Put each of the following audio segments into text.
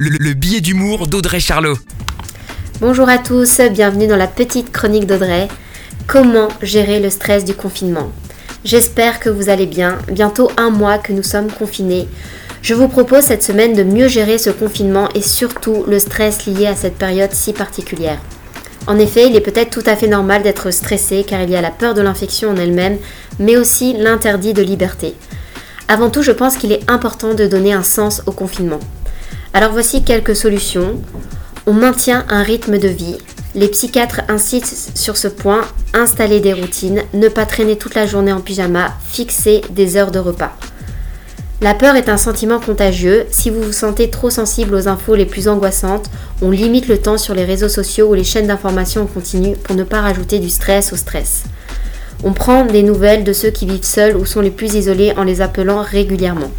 le, le billet d'humour d'Audrey Charlot. Bonjour à tous, bienvenue dans la petite chronique d'Audrey. Comment gérer le stress du confinement? J'espère que vous allez bien. Bientôt un mois que nous sommes confinés. Je vous propose cette semaine de mieux gérer ce confinement et surtout le stress lié à cette période si particulière. En effet, il est peut-être tout à fait normal d'être stressé car il y a la peur de l'infection en elle-même, mais aussi l'interdit de liberté. Avant tout, je pense qu'il est important de donner un sens au confinement. Alors voici quelques solutions. On maintient un rythme de vie. Les psychiatres incitent sur ce point, installer des routines, ne pas traîner toute la journée en pyjama, fixer des heures de repas. La peur est un sentiment contagieux. Si vous vous sentez trop sensible aux infos les plus angoissantes, on limite le temps sur les réseaux sociaux ou les chaînes d'information en continu pour ne pas rajouter du stress au stress. On prend des nouvelles de ceux qui vivent seuls ou sont les plus isolés en les appelant régulièrement.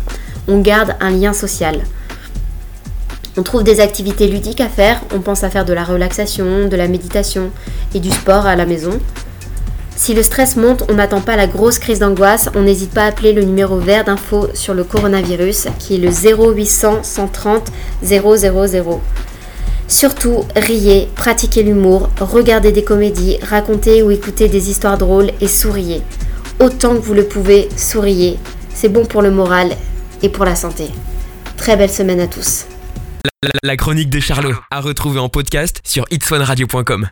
On garde un lien social. On trouve des activités ludiques à faire, on pense à faire de la relaxation, de la méditation et du sport à la maison. Si le stress monte, on n'attend pas la grosse crise d'angoisse, on n'hésite pas à appeler le numéro vert d'info sur le coronavirus qui est le 0800 130 000. Surtout, riez, pratiquez l'humour, regardez des comédies, racontez ou écoutez des histoires drôles et souriez. Autant que vous le pouvez, souriez. C'est bon pour le moral et pour la santé. Très belle semaine à tous. La, chronique de Charlot, à retrouver en podcast sur itswanradio.com.